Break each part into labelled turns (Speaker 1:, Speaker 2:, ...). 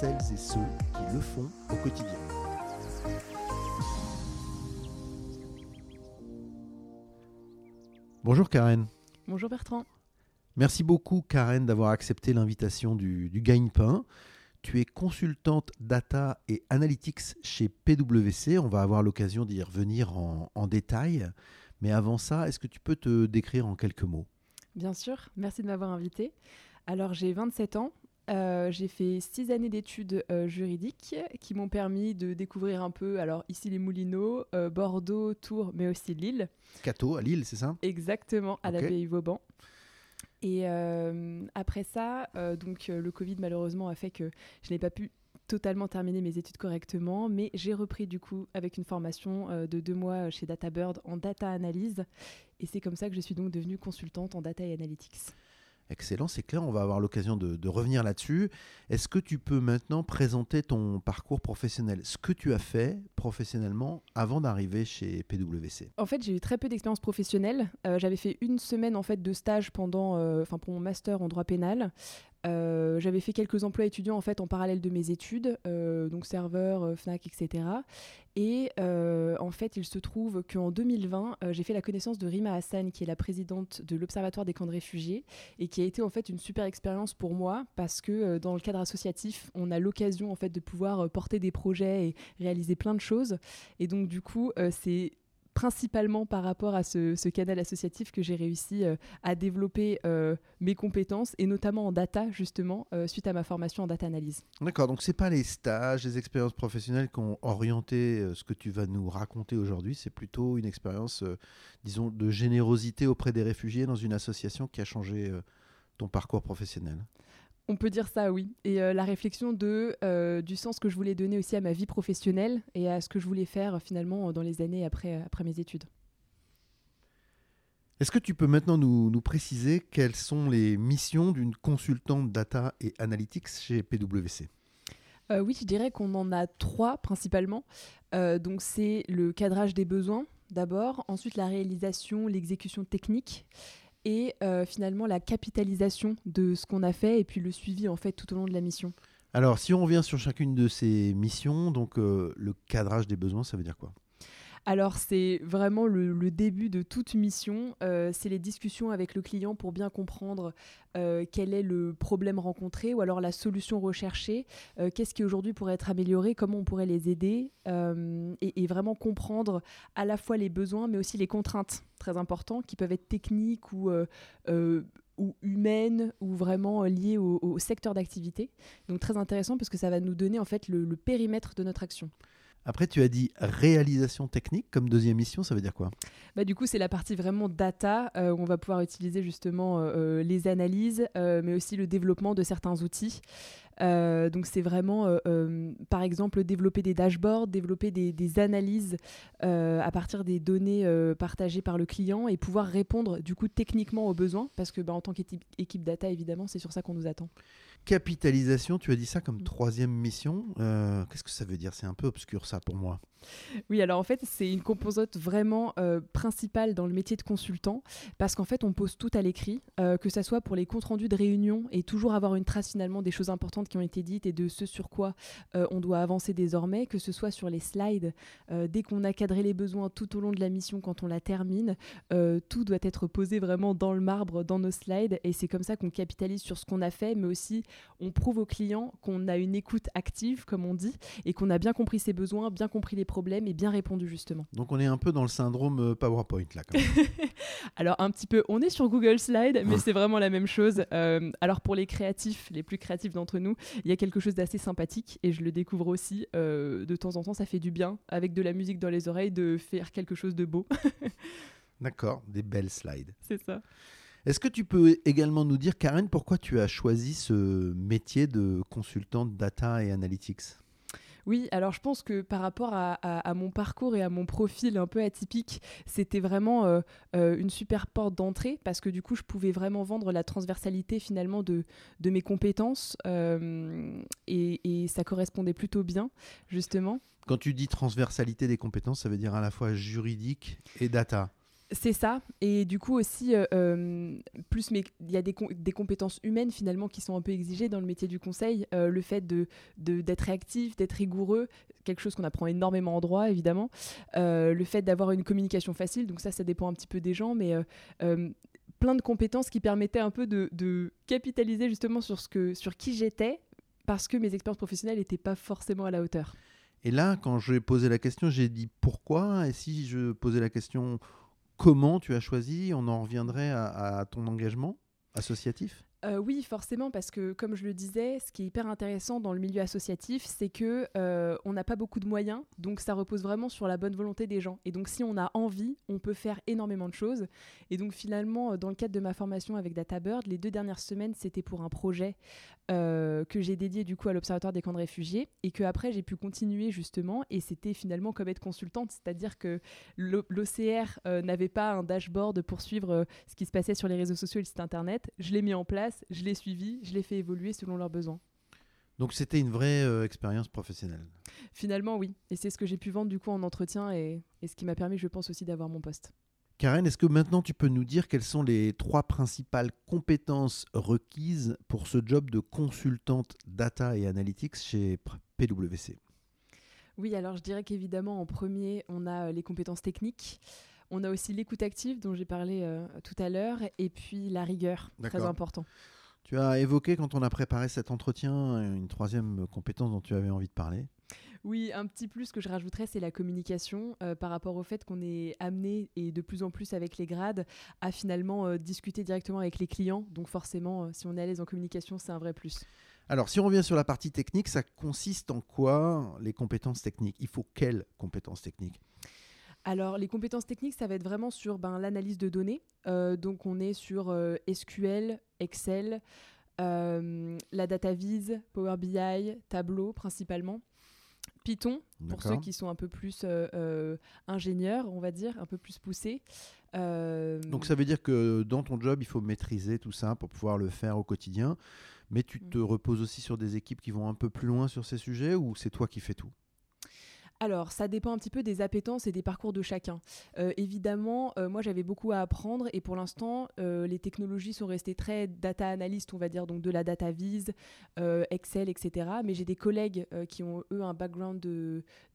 Speaker 1: celles et ceux qui le font au quotidien. Bonjour Karen.
Speaker 2: Bonjour Bertrand.
Speaker 1: Merci beaucoup Karen d'avoir accepté l'invitation du, du Gagne-Pain. Tu es consultante data et analytics chez PwC. On va avoir l'occasion d'y revenir en, en détail. Mais avant ça, est-ce que tu peux te décrire en quelques mots?
Speaker 2: Bien sûr, merci de m'avoir invité. Alors j'ai 27 ans, euh, j'ai fait six années d'études euh, juridiques qui m'ont permis de découvrir un peu, alors ici les Moulineaux, euh, Bordeaux, Tours, mais aussi Lille.
Speaker 1: Cato à Lille, c'est ça?
Speaker 2: Exactement, à
Speaker 1: Ok.
Speaker 2: l'abbaye Vauban. Et après ça, donc le Covid malheureusement a fait que je n'ai pas pu totalement terminer mes études correctement, mais j'ai repris du coup avec une formation euh, de deux mois chez DataBird en data analyse. Et c'est comme ça que je suis donc devenue consultante en data et analytics.
Speaker 1: Excellent, c'est clair, on va avoir l'occasion de, revenir là-dessus. Est-ce que tu peux maintenant présenter ton parcours professionnel, ce que tu as fait professionnellement avant d'arriver chez PwC
Speaker 2: En fait, j'ai eu très peu d'expérience professionnelle. Euh, J'avais fait une semaine en fait de stage pendant, euh, pour mon master en droit pénal. Euh, J'avais fait quelques emplois étudiants en fait en parallèle de mes études, euh, donc serveur, euh, Fnac, etc. Et en fait, il se trouve qu'en 2020, euh, j'ai fait la connaissance de Rima Hassan, qui est la présidente de l'Observatoire des camps de réfugiés, et qui a été en fait une super expérience pour moi parce que dans le cadre associatif, on a l'occasion en fait de pouvoir porter des projets et réaliser plein de choses. Et donc du coup, c'est principalement par rapport à ce, canal associatif que j'ai réussi euh, à développer euh, mes compétences et notamment en data justement euh, suite à ma formation en data analyse.
Speaker 1: D'accord, donc c'est pas les stages, les expériences professionnelles qui ont orienté ce que tu vas nous raconter aujourd'hui, c'est plutôt une expérience, disons, de générosité auprès des réfugiés dans une association qui a changé ton parcours professionnel.
Speaker 2: On peut dire ça, oui. Et euh, la réflexion de, euh, du sens que je voulais donner aussi à ma vie professionnelle et à ce que je voulais faire euh, finalement dans les années après, après mes études.
Speaker 1: Est-ce que tu peux maintenant nous, nous préciser quelles sont les missions d'une consultante data et analytics chez PwC
Speaker 2: Euh, oui, je dirais qu'on en a trois principalement. Euh, donc c'est le cadrage des besoins d'abord, ensuite la réalisation, l'exécution technique et euh, finalement la capitalisation de ce qu'on a fait et puis le suivi en fait tout au long de la mission.
Speaker 1: Alors, si on revient sur chacune de ces missions, donc euh, le cadrage des besoins, ça veut dire quoi?
Speaker 2: Alors c'est vraiment le, début de toute mission, Euh, c'est les discussions avec le client pour bien comprendre euh, quel est le problème rencontré ou alors la solution recherchée, euh, qu'est-ce qui aujourd'hui pourrait être amélioré, comment on pourrait les aider? Et, vraiment comprendre à la fois les besoins mais aussi les contraintes très importantes qui peuvent être techniques ou... ou humaines ou vraiment liées au, secteur d'activité. Donc très intéressant parce que ça va nous donner en fait le périmètre de notre action.
Speaker 1: Après, tu as dit réalisation technique comme deuxième mission, ça veut dire quoi?
Speaker 2: Bah, du coup, c'est la partie vraiment data euh, où on va pouvoir utiliser justement euh, euh, les analyses, mais aussi le développement de certains outils. Euh, donc, c'est vraiment, euh, euh, par exemple, développer des dashboards, développer des, des analyses à partir des données partagées par le client et pouvoir répondre du coup techniquement aux besoins, parce que bah, en tant qu'équipe équipe data, évidemment, c'est sur ça qu'on nous attend.
Speaker 1: Capitalisation, tu as dit ça comme
Speaker 2: Mm.
Speaker 1: troisième mission. Qu'est-ce que ça veut dire? C'est un peu obscur ça pour moi.
Speaker 2: Oui, alors en fait, c'est une composante vraiment euh, principale dans le métier de consultant parce qu'en fait, on pose tout à l'écrit, euh, que ça soit pour les comptes rendus de réunion et toujours avoir une trace finalement des choses importantes qui ont été dites et de ce sur quoi euh, on doit avancer désormais, que ce soit sur les slides, euh, dès qu'on a cadré les besoins tout au long de la mission, quand on la termine, euh, tout doit être posé vraiment dans le marbre, dans nos slides et c'est comme ça qu'on capitalise sur ce qu'on a fait, mais aussi on prouve aux clients qu'on a une écoute active, comme on dit, et qu'on a bien compris ses besoins, bien compris les problèmes et bien répondu justement.
Speaker 1: Donc on est un peu dans le syndrome PowerPoint là. Quand même.
Speaker 2: Alors un petit peu, on est sur Google Slide, mais c'est vraiment la même chose. Alors pour les créatifs, les plus créatifs d'entre nous, il y a quelque chose d'assez sympathique et je le découvre aussi. euh, de temps en temps, ça fait du bien, avec de la musique dans les oreilles, de faire quelque chose de beau.
Speaker 1: D'accord, des belles slides.
Speaker 2: c'est ça.
Speaker 1: Est-ce que tu peux également nous dire, Karen, pourquoi tu as choisi ce métier de consultante data et analytics?
Speaker 2: Oui, alors je pense que par rapport à, mon parcours et à mon profil un peu atypique, c'était vraiment euh, euh, une super porte d'entrée parce que du coup, je pouvais vraiment vendre la transversalité finalement de, mes compétences euh, et, ça correspondait plutôt bien, justement.
Speaker 1: Quand tu dis transversalité des compétences, ça veut dire à la fois juridique et data.
Speaker 2: C'est ça. Et du coup aussi, euh, euh, plus il y a des, compétences humaines finalement qui sont un peu exigées dans le métier du conseil. Euh, le fait de, d'être réactif, d'être rigoureux, quelque chose qu'on apprend énormément en droit évidemment. le fait d'avoir une communication facile, donc ça, ça dépend un petit peu des gens, mais plein de compétences qui permettaient un peu de, de, capitaliser justement sur, ce que, sur qui j'étais parce que mes expériences professionnelles n'étaient pas forcément à la hauteur.
Speaker 1: Et là, quand j'ai posé la question, j'ai dit pourquoi? Et si je posais la question comment tu as choisi On en reviendrait à, ton engagement associatif?
Speaker 2: Euh, oui, forcément, parce que comme je le disais, ce qui est hyper intéressant dans le milieu associatif, c'est que euh, on n'a pas beaucoup de moyens, donc ça repose vraiment sur la bonne volonté des gens. Et donc, si on a envie, on peut faire énormément de choses. Et donc, finalement, dans le cadre de ma formation avec DataBird, les deux dernières semaines, c'était pour un projet euh, que j'ai dédié du coup à l'Observatoire des camps de réfugiés et que après j'ai pu continuer justement. Et c'était finalement comme être consultante, c'est-à-dire que l'OCR n'avait pas un dashboard pour suivre ce qui se passait sur les réseaux sociaux et le site internet. Je l'ai mis en place je l'ai suivi, je l'ai fait évoluer selon leurs besoins.
Speaker 1: Donc c'était une vraie euh, expérience professionnelle.
Speaker 2: Finalement, oui. Et c'est ce que j'ai pu vendre du coup en entretien et, ce qui m'a permis, je pense, aussi d'avoir mon poste.
Speaker 1: Karen, est-ce que maintenant tu peux nous dire quelles sont les trois principales compétences requises pour ce job de consultante data et analytics chez PwC
Speaker 2: Oui, alors je dirais qu'évidemment, en premier, on a euh, les compétences techniques. On a aussi l'écoute active dont j'ai parlé euh, tout à l'heure et puis la rigueur, très important.
Speaker 1: Tu as évoqué quand on a préparé cet entretien une troisième compétence dont tu avais envie de parler.
Speaker 2: Oui, un petit plus que je rajouterais, c'est la communication euh, par rapport au fait qu'on est amené, et de plus en plus avec les grades, à finalement euh, discuter directement avec les clients. Donc forcément, si on est à l'aise en communication, c'est un vrai plus.
Speaker 1: Alors, si on revient sur la partie technique, ça consiste en quoi les compétences techniques? Il faut quelles compétences techniques?
Speaker 2: Alors, les compétences techniques, ça va être vraiment sur ben, l'analyse de données. Euh, donc, on est sur euh, SQL, Excel, euh, la data vise, Power BI, Tableau principalement. Python, pour ceux qui sont un peu plus ingénieurs, on va dire, un peu plus poussés.
Speaker 1: Donc ça veut dire que dans ton job, il faut maîtriser tout ça pour pouvoir le faire au quotidien, mais tu te mm. reposes aussi sur des équipes qui vont un peu plus loin sur ces sujets ou c'est toi qui fais tout?
Speaker 2: Alors, ça dépend un petit peu des appétences et des parcours de chacun. Euh, évidemment, euh, moi j'avais beaucoup à apprendre et pour l'instant, euh, les technologies sont restées très data analyst, on va dire, donc de la data vise, Excel, etc. Mais j'ai des collègues qui ont eux un background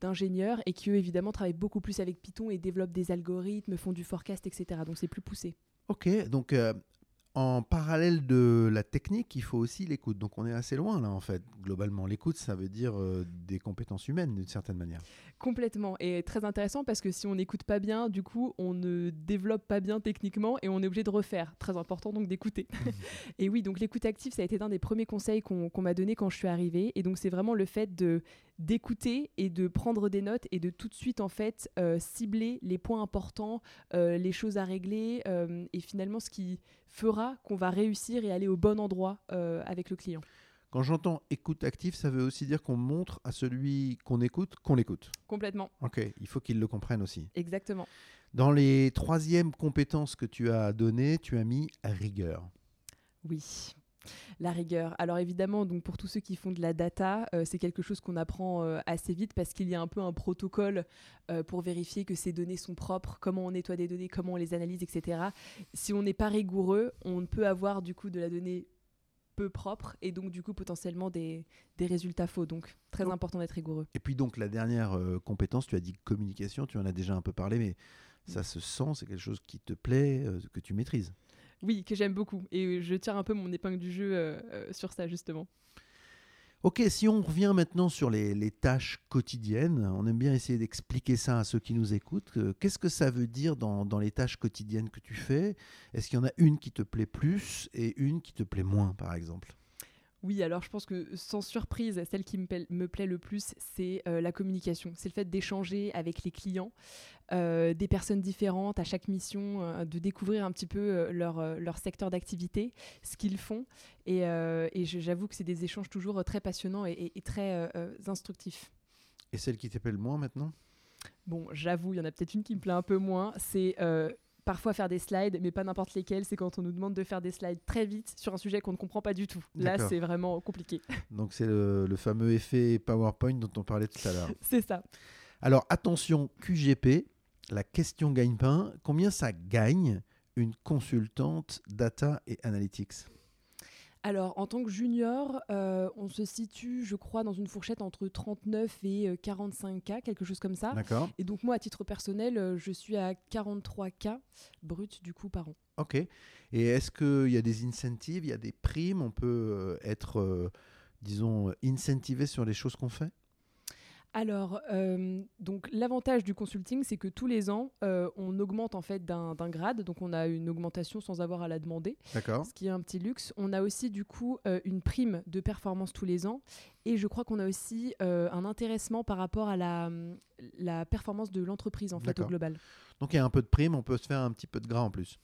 Speaker 2: d'ingénieurs et qui eux évidemment travaillent beaucoup plus avec Python et développent des algorithmes, font du forecast, etc. Donc c'est plus poussé.
Speaker 1: Ok, donc en parallèle de la technique, il faut aussi l'écoute. Donc on est assez loin là en fait, globalement. L'écoute, ça veut dire euh, des compétences humaines d'une certaine manière.
Speaker 2: Complètement. Et très intéressant parce que si on n'écoute pas bien, du coup, on ne développe pas bien techniquement et on est obligé de refaire. Très important donc d'écouter. et oui, donc l'écoute active, ça a été un des premiers conseils qu'on m'a donné quand je suis arrivée. Et donc c'est vraiment le fait de d'écouter et de prendre des notes et de tout de suite en fait euh, cibler les points importants, euh, les choses à régler et finalement ce qui fera qu'on va réussir et aller au bon endroit euh, avec le client.
Speaker 1: Quand j'entends écoute active, ça veut aussi dire qu'on montre à celui qu'on écoute qu'on l'écoute.
Speaker 2: Complètement.
Speaker 1: Ok, il faut qu'il le comprenne aussi.
Speaker 2: Exactement.
Speaker 1: Dans les troisièmes compétences que tu as données, tu as mis rigueur.
Speaker 2: Oui, la rigueur. Alors évidemment, donc pour tous ceux qui font de la data, euh, c'est quelque chose qu'on apprend euh, assez vite parce qu'il y a un peu un protocole euh, pour vérifier que ces données sont propres, comment on nettoie des données, comment on les analyse, etc. Si on n'est pas rigoureux, on peut avoir du coup de la donnée peu propre et donc du coup potentiellement des, résultats faux. Donc très important d'être rigoureux.
Speaker 1: Et puis donc la dernière compétence, tu as dit communication, tu en as déjà un peu parlé, mais ça se sent, c'est quelque chose qui te plaît, que tu maîtrises.
Speaker 2: Oui, que j'aime beaucoup. Et je tire un peu mon épingle du jeu euh, euh, sur ça, justement.
Speaker 1: Ok, si on revient maintenant sur les, tâches quotidiennes, on aime bien essayer d'expliquer ça à ceux qui nous écoutent. Euh, qu'est-ce que ça veut dire dans, dans les tâches quotidiennes que tu fais? Est-ce qu'il y en a une qui te plaît plus et une qui te plaît moins, par exemple?
Speaker 2: Oui, alors je pense que sans surprise, celle qui me, plaît le plus, c'est euh, la communication. C'est le fait d'échanger avec les clients, euh, des personnes différentes à chaque mission, euh, de découvrir un petit peu leur, leur secteur d'activité, ce qu'ils font. Et, j'avoue que c'est des échanges toujours très passionnants et, très instructifs.
Speaker 1: Et celle qui t'appelle moins maintenant?
Speaker 2: Bon, j'avoue, il y en a peut-être une qui me plaît un peu moins. C'est parfois faire des slides, mais pas n'importe lesquels. C'est quand on nous demande de faire des slides très vite sur un sujet qu'on ne comprend pas du tout. Là, c'est vraiment compliqué.
Speaker 1: Donc c'est le, le fameux effet PowerPoint dont on parlait tout à l'heure.
Speaker 2: c'est ça.
Speaker 1: Alors attention, QGP, la question gagne-pain, combien ça gagne une consultante data et analytics?
Speaker 2: Alors, en tant que junior, euh, on se situe, je crois, dans une fourchette entre 39 et euh, 45K, quelque chose comme ça.
Speaker 1: D'accord
Speaker 2: Et donc, moi, à titre personnel, euh, je suis à 43K brut, du coup, par an.
Speaker 1: Ok. Et est-ce qu'il y a des incentives, il y a des primes? On peut euh, être, euh, disons, incentivé sur les choses qu'on fait?
Speaker 2: Alors, euh, donc l'avantage du consulting, c'est que tous les ans, euh, on augmente en fait d'un grade. Donc, on a une augmentation sans avoir à la demander,
Speaker 1: D'accord
Speaker 2: ce qui est un petit luxe. On a aussi du coup euh, une prime de performance tous les ans. Et je crois qu'on a aussi un intéressement par rapport à la, la performance de l'entreprise en fait au global.
Speaker 1: Donc il y a un peu de prime, on peut se faire un petit peu de gras en plus.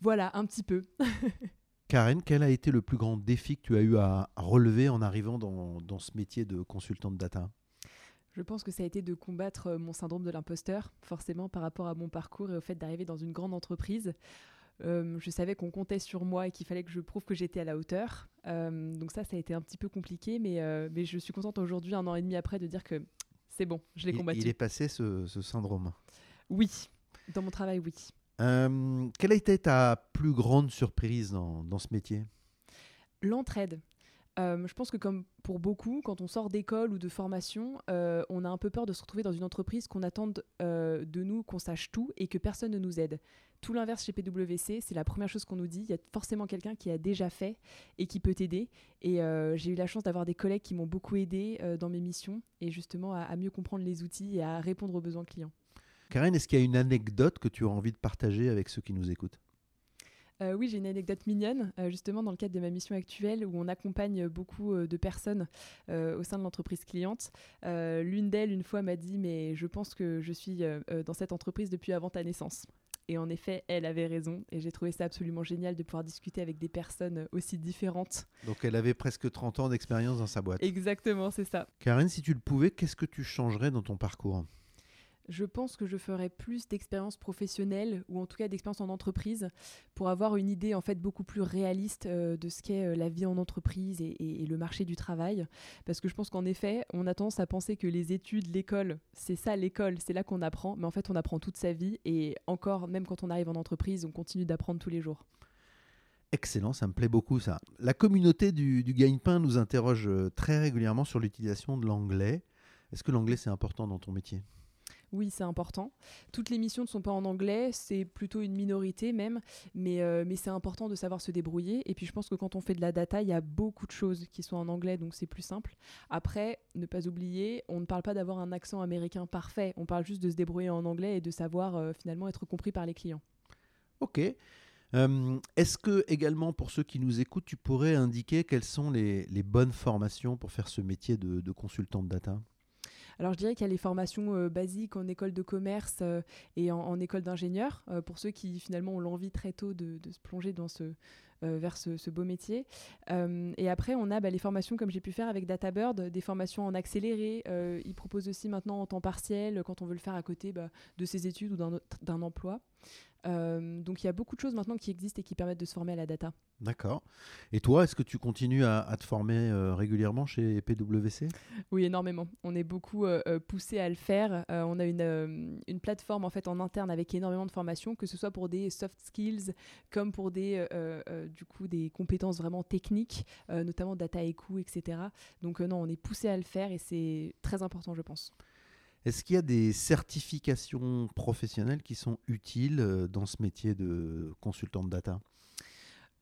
Speaker 2: Voilà, un petit peu.
Speaker 1: Karen, quel a été le plus grand défi que tu as eu à relever en arrivant dans, dans ce métier de consultante data?
Speaker 2: Je pense que ça a été de combattre euh, mon syndrome de l'imposteur, forcément par rapport à mon parcours et au fait d'arriver dans une grande entreprise. Euh, je savais qu'on comptait sur moi et qu'il fallait que je prouve que j'étais à la hauteur. Euh, donc ça, ça a été un petit peu compliqué, mais, euh, mais je suis contente aujourd'hui, un an et demi après, de dire que c'est bon, je l'ai combattu.
Speaker 1: il est passé ce, ce syndrome?
Speaker 2: Oui, dans mon travail, oui.
Speaker 1: Quelle a été ta plus grande surprise dans, dans ce métier?
Speaker 2: L'entraide. Euh, je pense que comme pour beaucoup, quand on sort d'école ou de formation, euh, on a un peu peur de se retrouver dans une entreprise qu'on attende euh, de nous, qu'on sache tout et que personne ne nous aide. Tout l'inverse chez PwC, c'est la première chose qu'on nous dit. Il y a forcément quelqu'un qui a déjà fait et qui peut t'aider. Et j'ai eu la chance d'avoir des collègues qui m'ont beaucoup aidé dans mes missions et justement à, à mieux comprendre les outils et à répondre aux besoins clients.
Speaker 1: Karen, est-ce qu'il y a une anecdote que tu as envie de partager avec ceux qui nous écoutent?
Speaker 2: Euh, oui, j'ai une anecdote mignonne, euh, justement dans le cadre de ma mission actuelle où on accompagne beaucoup euh, de personnes au sein de l'entreprise cliente. L'une d'elles, une fois, m'a dit Mais je pense que je suis dans cette entreprise depuis avant ta naissance. Et en effet, elle avait raison. Et j'ai trouvé ça absolument génial de pouvoir discuter avec des personnes aussi différentes.
Speaker 1: Donc elle avait presque 30 ans d'expérience dans sa boîte.
Speaker 2: Exactement, c'est ça.
Speaker 1: Karen, si tu le pouvais, qu'est-ce que tu changerais dans ton parcours?
Speaker 2: Je pense que je ferais plus d'expérience professionnelle ou en tout cas d'expérience en entreprise pour avoir une idée en fait beaucoup plus réaliste euh, de ce qu'est euh, la vie en entreprise et le marché du travail. Parce que je pense qu'en effet, on a tendance à penser que les études, l'école, c'est ça l'école, c'est là qu'on apprend. Mais en fait, on apprend toute sa vie et encore, même quand on arrive en entreprise, on continue d'apprendre tous les jours.
Speaker 1: Excellent, ça me plaît beaucoup ça. La communauté du, du gagne-pain nous interroge euh, très régulièrement sur l'utilisation de l'anglais. Est-ce que l'anglais c'est important dans ton métier?
Speaker 2: Oui, c'est important. Toutes les missions ne sont pas en anglais, c'est plutôt une minorité même, mais, euh, mais c'est important de savoir se débrouiller. Et puis je pense que quand on fait de la data, il y a beaucoup de choses qui sont en anglais, donc c'est plus simple. Après, ne pas oublier, on ne parle pas d'avoir un accent américain parfait, on parle juste de se débrouiller en anglais et de savoir euh, finalement être compris par les clients.
Speaker 1: Ok. Euh, Est-ce que également pour ceux qui nous écoutent, tu pourrais indiquer quelles sont les, bonnes formations pour faire ce métier de consultant de data?
Speaker 2: Alors je dirais qu'il y a les formations euh, basiques en école de commerce euh, et en, école d'ingénieur, euh, pour ceux qui finalement ont l'envie très tôt de, se plonger vers ce, beau métier. Et après, on a bah, les formations comme j'ai pu faire avec DataBird, des formations en accéléré. Ils proposent aussi maintenant en temps partiel, quand on veut le faire à côté bah, de ses études ou d'un emploi. Euh, donc il y a beaucoup de choses maintenant qui existent et qui permettent de se former à la data.
Speaker 1: D'accord. Et toi, est-ce que tu continues à, à te former euh, régulièrement chez PwC
Speaker 2: Oui, énormément. On est beaucoup euh, poussé à le faire. On a une, une plateforme en fait en interne avec énormément de formations, que ce soit pour des soft skills comme pour des du coup des compétences vraiment techniques, notamment data et coût, etc. Donc non, on est poussé à le faire et c'est très important, je pense.
Speaker 1: Est-ce qu'il y a des certifications professionnelles qui sont utiles euh, dans ce métier de consultant de data?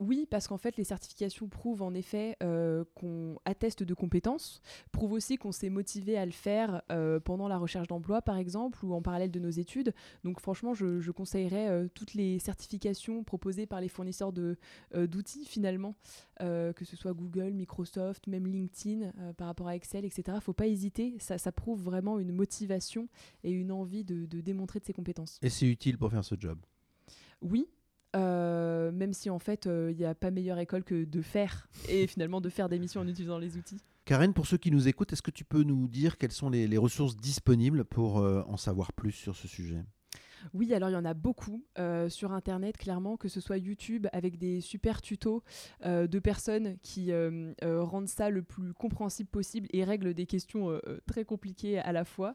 Speaker 2: Oui, parce qu'en fait, les certifications prouvent en effet euh, qu'on atteste de compétences, prouvent aussi qu'on s'est motivé à le faire euh, pendant la recherche d'emploi, par exemple, ou en parallèle de nos études. Donc, franchement, je, je conseillerais euh, toutes les certifications proposées par les fournisseurs d'outils, finalement, que ce soit Google, Microsoft, même LinkedIn, par rapport à Excel, etc. Il ne faut pas hésiter, ça, ça prouve vraiment une motivation et une envie de, de démontrer de ses compétences.
Speaker 1: Et c'est utile pour faire ce job?
Speaker 2: Oui, euh, même si en fait il n'y a pas meilleure école que de faire et finalement de faire des missions en utilisant les outils.
Speaker 1: Karen, pour ceux qui nous écoutent, est-ce que tu peux nous dire quelles sont les, ressources disponibles pour euh, en savoir plus sur ce sujet?
Speaker 2: Oui, alors il y en a beaucoup euh, sur Internet, clairement, que ce soit YouTube avec des super tutos euh, de personnes qui euh, rendent ça le plus compréhensible possible et règlent des questions très compliquées à la fois.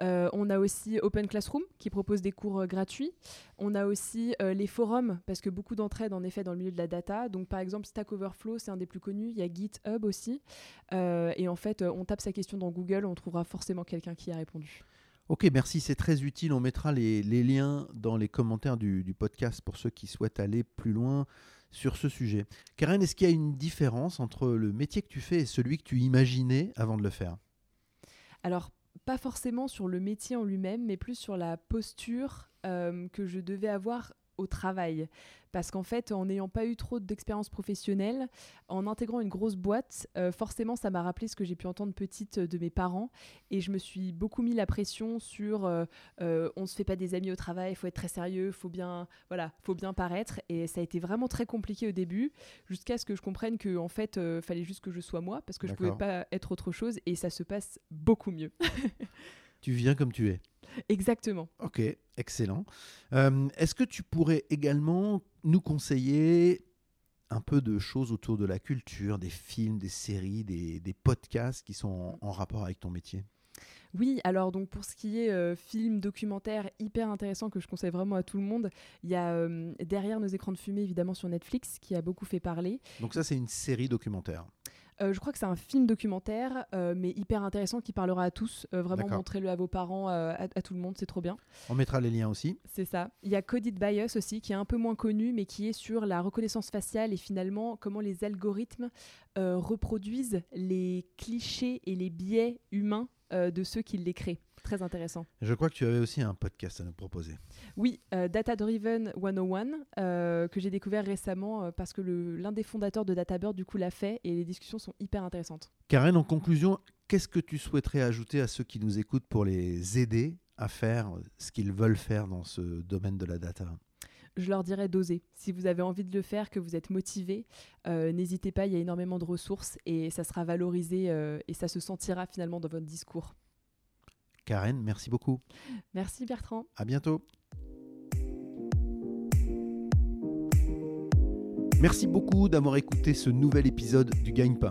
Speaker 2: on a aussi Open Classroom qui propose des cours gratuits. On a aussi les forums, parce que beaucoup d'entraide en effet dans le milieu de la data. Donc par exemple Stack Overflow, c'est un des plus connus. Il y a GitHub aussi. et en fait, on tape sa question dans Google, on trouvera forcément quelqu'un qui a répondu.
Speaker 1: Ok, merci, c'est très utile. On mettra les, liens dans les commentaires du, podcast pour ceux qui souhaitent aller plus loin sur ce sujet. Karen, est-ce qu'il y a une différence entre le métier que tu fais et celui que tu imaginais avant de le faire?
Speaker 2: Alors, pas forcément sur le métier en lui-même, mais plus sur la posture euh, que je devais avoir au travail. Parce qu'en fait, en n'ayant pas eu trop d'expérience professionnelle, en intégrant une grosse boîte, euh, forcément, ça m'a rappelé ce que j'ai pu entendre petite de mes parents. Et je me suis beaucoup mis la pression sur euh, euh, on se fait pas des amis au travail, il faut être très sérieux, faut bien, voilà, faut bien paraître. Et ça a été vraiment très compliqué au début, jusqu'à ce que je comprenne que en fait, fallait juste que je sois moi, parce que je pouvais pas être autre chose. Et ça se passe beaucoup mieux.
Speaker 1: tu viens comme tu es.
Speaker 2: Exactement.
Speaker 1: Ok, excellent. Euh, est-ce que tu pourrais également nous conseiller un peu de choses autour de la culture, des films, des séries, des, podcasts qui sont en, rapport avec ton métier?
Speaker 2: Oui, alors donc pour ce qui est euh, film, documentaire, hyper intéressant que je conseille vraiment à tout le monde, il y a euh, Derrière nos écrans de fumée évidemment sur Netflix qui a beaucoup fait parler.
Speaker 1: Donc ça c'est une série documentaire
Speaker 2: euh, je crois que c'est un film documentaire, euh, mais hyper intéressant qui parlera à tous. Euh, vraiment, montrez-le à vos parents, à, tout le monde, c'est trop bien.
Speaker 1: On mettra les liens aussi.
Speaker 2: C'est ça. Il y a Coded Bias aussi, qui est un peu moins connu, mais qui est sur la reconnaissance faciale et finalement comment les algorithmes reproduisent les clichés et les biais humains de ceux qui les créent. Très intéressant.
Speaker 1: Je crois que tu avais aussi un podcast à nous proposer.
Speaker 2: Oui, euh, Data Driven 101, euh, que j'ai découvert récemment euh, parce que l'un des fondateurs de DataBird, du coup, l'a fait et les discussions sont hyper intéressantes.
Speaker 1: Karen, en conclusion, qu'est-ce que tu souhaiterais ajouter à ceux qui nous écoutent pour les aider à faire ce qu'ils veulent faire dans ce domaine de la data?
Speaker 2: Je leur dirais d'oser. Si vous avez envie de le faire, que vous êtes motivé, n'hésitez pas, il y a énormément de ressources et ça sera valorisé et ça se sentira finalement dans votre discours.
Speaker 1: Karen, merci beaucoup.
Speaker 2: Merci Bertrand.
Speaker 1: À bientôt. Merci beaucoup d'avoir écouté ce nouvel épisode du Gagne-Pain.